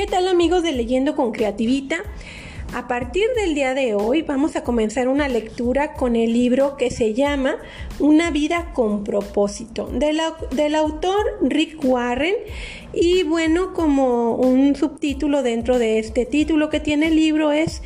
¿Qué tal amigos de Leyendo con Creativita? A partir del día de hoy vamos a comenzar una lectura con el libro que se llama Una vida con propósito del, del autor Rick Warren y bueno como un subtítulo dentro de este título que tiene el libro es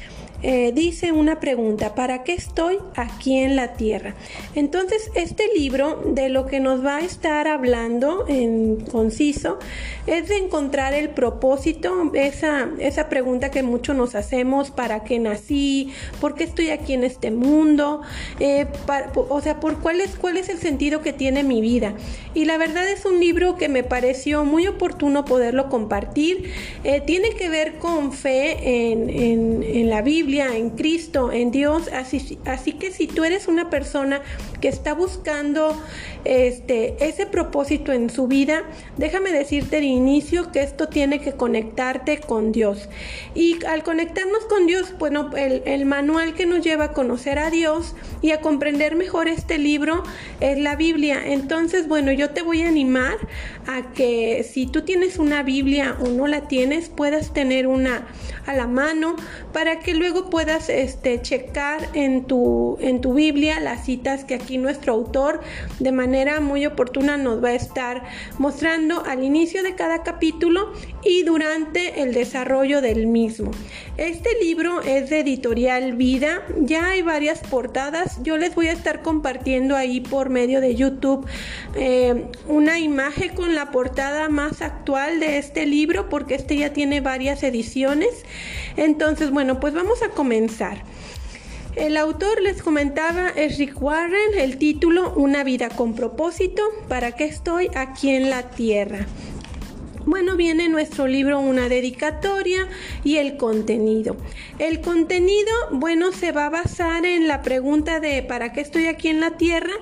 eh, dice una pregunta, ¿para qué estoy aquí en la tierra? Entonces, este libro de lo que nos va a estar hablando en conciso es de encontrar el propósito, esa, esa pregunta que muchos nos hacemos, ¿para qué nací? ¿Por qué estoy aquí en este mundo? Eh, o sea, ¿por cuál es, cuál es el sentido que tiene mi vida? Y la verdad es un libro que me pareció muy oportuno poderlo compartir. Eh, tiene que ver con fe en, en la Biblia en Cristo, en Dios. Así, que si tú eres una persona que está buscando este, ese propósito en su vida, déjame decirte de inicio que esto tiene que conectarte con Dios. Y al conectarnos con Dios, bueno, el, el manual que nos lleva a conocer a Dios y a comprender mejor este libro es la Biblia. Entonces, bueno, yo te voy a animar a que si tú tienes una Biblia o no la tienes, puedas tener una a la mano para que luego puedas este, checar en tu, en tu Biblia las citas que aquí nuestro autor de manera muy oportuna nos va a estar mostrando al inicio de cada capítulo y durante el desarrollo del mismo. Este libro es de editorial Vida, ya hay varias portadas, yo les voy a estar compartiendo ahí por medio de YouTube eh, una imagen con la portada más actual de este libro porque este ya tiene varias ediciones. Entonces, bueno, pues vamos a comenzar. El autor les comentaba es Rick Warren, el título Una vida con propósito, ¿para qué estoy aquí en la tierra? Bueno, viene nuestro libro una dedicatoria y el contenido. El contenido, bueno, se va a basar en la pregunta de ¿para qué estoy aquí en la Tierra?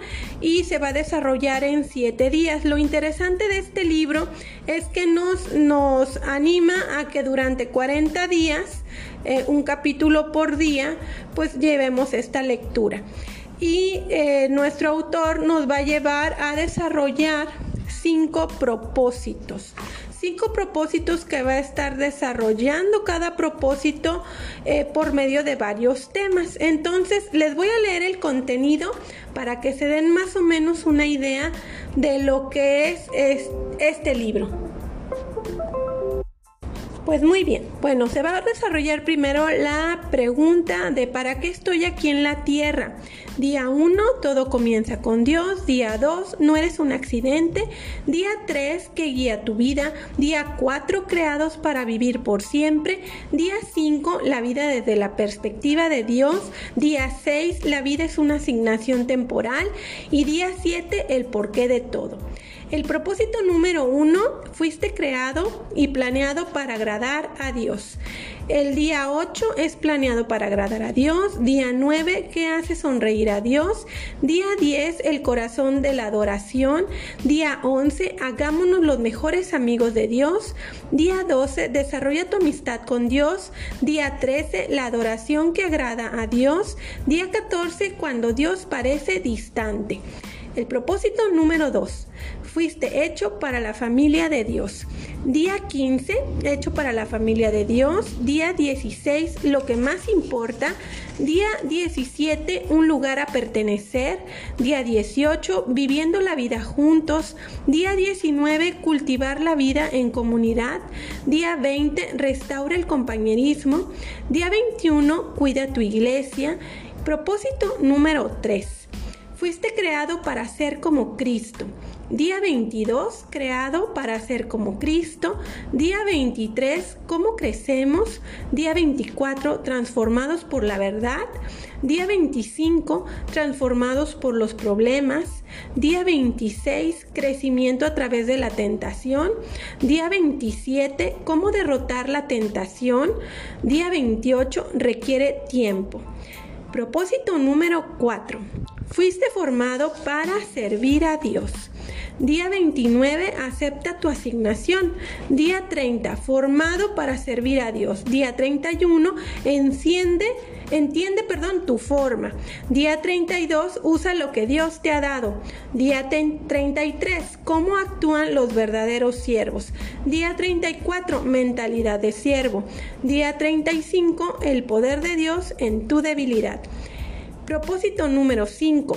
y se va a desarrollar en siete días. Lo interesante de este libro es que nos, nos anima a que durante 40 días, eh, un capítulo por día, pues llevemos esta lectura. Y eh, nuestro autor nos va a llevar a desarrollar cinco propósitos cinco propósitos que va a estar desarrollando cada propósito eh, por medio de varios temas. Entonces les voy a leer el contenido para que se den más o menos una idea de lo que es este libro. Pues muy bien, bueno, se va a desarrollar primero la pregunta de ¿para qué estoy aquí en la Tierra? Día 1, todo comienza con Dios. Día 2, no eres un accidente. Día 3, que guía tu vida. Día 4, creados para vivir por siempre. Día 5, la vida desde la perspectiva de Dios. Día 6, la vida es una asignación temporal. Y día 7, el porqué de todo. El propósito número uno, fuiste creado y planeado para agradar a Dios. El día 8 es planeado para agradar a Dios. Día 9, ¿qué hace sonreír a Dios? Día 10, el corazón de la adoración. Día 11, hagámonos los mejores amigos de Dios. Día 12, desarrolla tu amistad con Dios. Día 13, la adoración que agrada a Dios. Día 14, cuando Dios parece distante. El propósito número 2. Fuiste hecho para la familia de Dios. Día 15, hecho para la familia de Dios. Día 16, lo que más importa. Día 17, un lugar a pertenecer. Día 18, viviendo la vida juntos. Día 19, cultivar la vida en comunidad. Día 20, restaura el compañerismo. Día 21, cuida tu iglesia. Propósito número 3 Fuiste creado para ser como Cristo. Día 22, creado para ser como Cristo. Día 23, cómo crecemos. Día 24, transformados por la verdad. Día 25, transformados por los problemas. Día 26, crecimiento a través de la tentación. Día 27, cómo derrotar la tentación. Día 28, requiere tiempo. Propósito número 4. Fuiste formado para servir a Dios. Día 29, acepta tu asignación. Día 30, formado para servir a Dios. Día 31, enciende entiende, perdón, tu forma. Día 32, usa lo que Dios te ha dado. Día 33, cómo actúan los verdaderos siervos. Día 34, mentalidad de siervo. Día 35, el poder de Dios en tu debilidad. Propósito número 5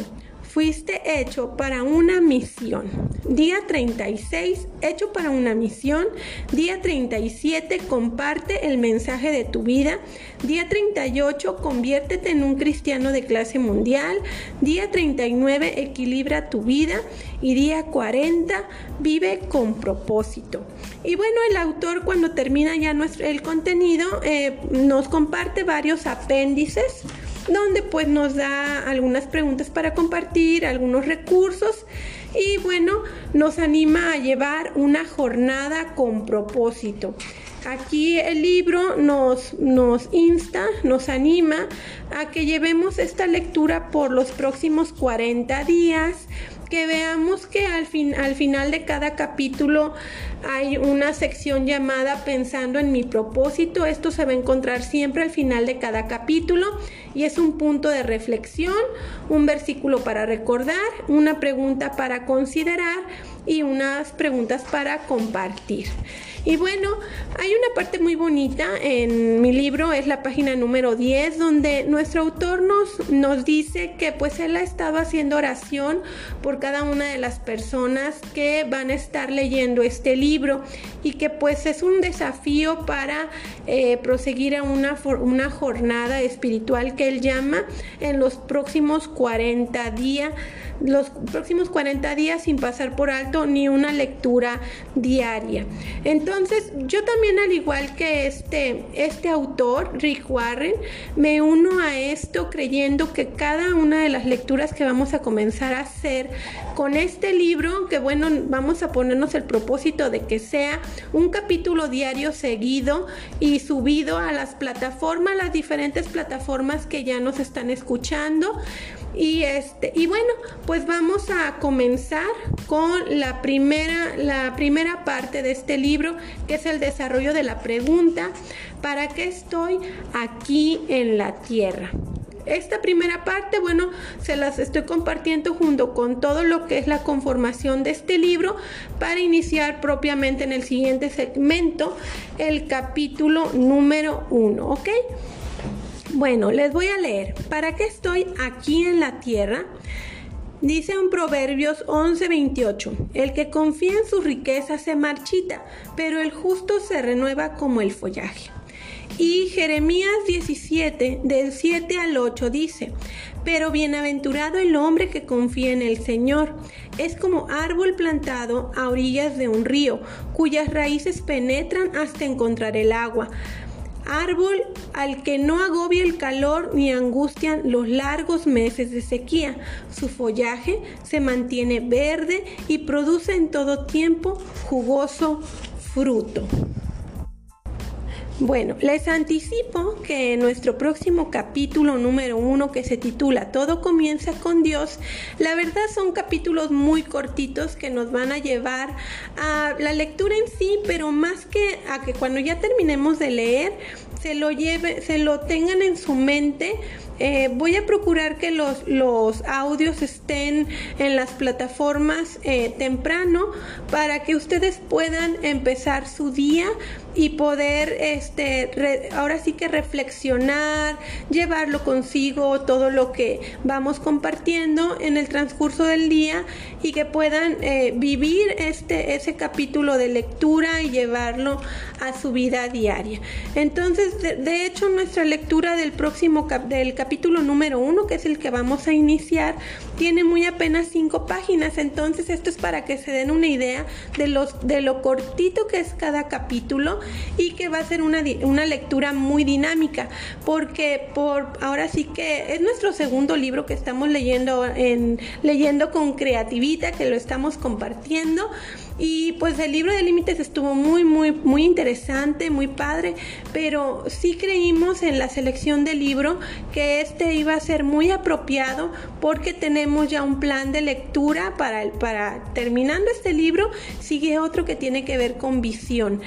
fuiste hecho para una misión. Día 36, hecho para una misión. Día 37, comparte el mensaje de tu vida. Día 38, conviértete en un cristiano de clase mundial. Día 39, equilibra tu vida. Y día 40, vive con propósito. Y bueno, el autor cuando termina ya nuestro, el contenido eh, nos comparte varios apéndices donde pues nos da algunas preguntas para compartir, algunos recursos y bueno, nos anima a llevar una jornada con propósito. Aquí el libro nos, nos insta, nos anima a que llevemos esta lectura por los próximos 40 días que veamos que al, fin, al final de cada capítulo hay una sección llamada Pensando en mi propósito. Esto se va a encontrar siempre al final de cada capítulo y es un punto de reflexión, un versículo para recordar, una pregunta para considerar y unas preguntas para compartir. Y bueno, hay una parte muy bonita en mi libro, es la página número 10, donde nuestro autor nos, nos dice que pues él ha estado haciendo oración por cada una de las personas que van a estar leyendo este libro y que pues es un desafío para eh, proseguir a una, una jornada espiritual que él llama en los próximos 40 días los próximos 40 días sin pasar por alto ni una lectura diaria. Entonces, yo también al igual que este, este autor, Rick Warren, me uno a esto creyendo que cada una de las lecturas que vamos a comenzar a hacer con este libro, que bueno, vamos a ponernos el propósito de que sea un capítulo diario seguido y subido a las plataformas, las diferentes plataformas que ya nos están escuchando. Y este, y bueno, pues vamos a comenzar con la primera, la primera parte de este libro, que es el desarrollo de la pregunta, ¿para qué estoy aquí en la tierra? Esta primera parte, bueno, se las estoy compartiendo junto con todo lo que es la conformación de este libro para iniciar propiamente en el siguiente segmento el capítulo número uno, ¿ok? Bueno, les voy a leer. ¿Para qué estoy aquí en la tierra? Dice en Proverbios 11:28, el que confía en su riqueza se marchita, pero el justo se renueva como el follaje. Y Jeremías 17, del 7 al 8 dice, pero bienaventurado el hombre que confía en el Señor. Es como árbol plantado a orillas de un río, cuyas raíces penetran hasta encontrar el agua árbol al que no agobia el calor ni angustian los largos meses de sequía. Su follaje se mantiene verde y produce en todo tiempo jugoso fruto. Bueno, les anticipo que en nuestro próximo capítulo número uno que se titula Todo comienza con Dios, la verdad son capítulos muy cortitos que nos van a llevar a la lectura en sí, pero más que a que cuando ya terminemos de leer, se lo lleve, se lo tengan en su mente eh, voy a procurar que los, los, audios estén en las plataformas eh, temprano para que ustedes puedan empezar su día y poder este ahora sí que reflexionar, llevarlo consigo todo lo que vamos compartiendo en el transcurso del día y que puedan eh, vivir este ese capítulo de lectura y llevarlo a su vida diaria. Entonces, de, hecho, nuestra lectura del próximo del capítulo capítulo número uno, que es el que vamos a iniciar, tiene muy apenas cinco páginas. Entonces, esto es para que se den una idea de, los, de lo cortito que es cada capítulo y que va a ser una, una lectura muy dinámica, porque por ahora sí que es nuestro segundo libro que estamos leyendo en leyendo con creatividad, que lo estamos compartiendo. Y pues el libro de límites estuvo muy, muy, muy interesante, muy padre, pero sí creímos en la selección del libro que este iba a ser muy apropiado porque tenemos ya un plan de lectura para, para terminando este libro, sigue otro que tiene que ver con visión.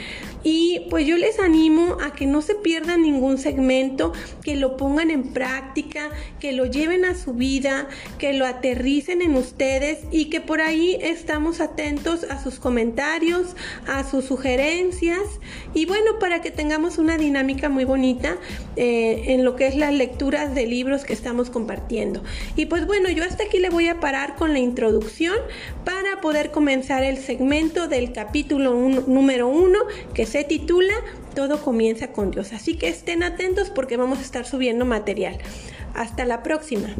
Y pues yo les animo a que no se pierdan ningún segmento, que lo pongan en práctica, que lo lleven a su vida, que lo aterricen en ustedes y que por ahí estamos atentos a sus comentarios, a sus sugerencias y bueno, para que tengamos una dinámica muy bonita eh, en lo que es las lecturas de libros que estamos compartiendo. Y pues bueno, yo hasta aquí le voy a parar con la introducción para poder comenzar el segmento del capítulo número uno que se titula Todo comienza con Dios. Así que estén atentos porque vamos a estar subiendo material. Hasta la próxima.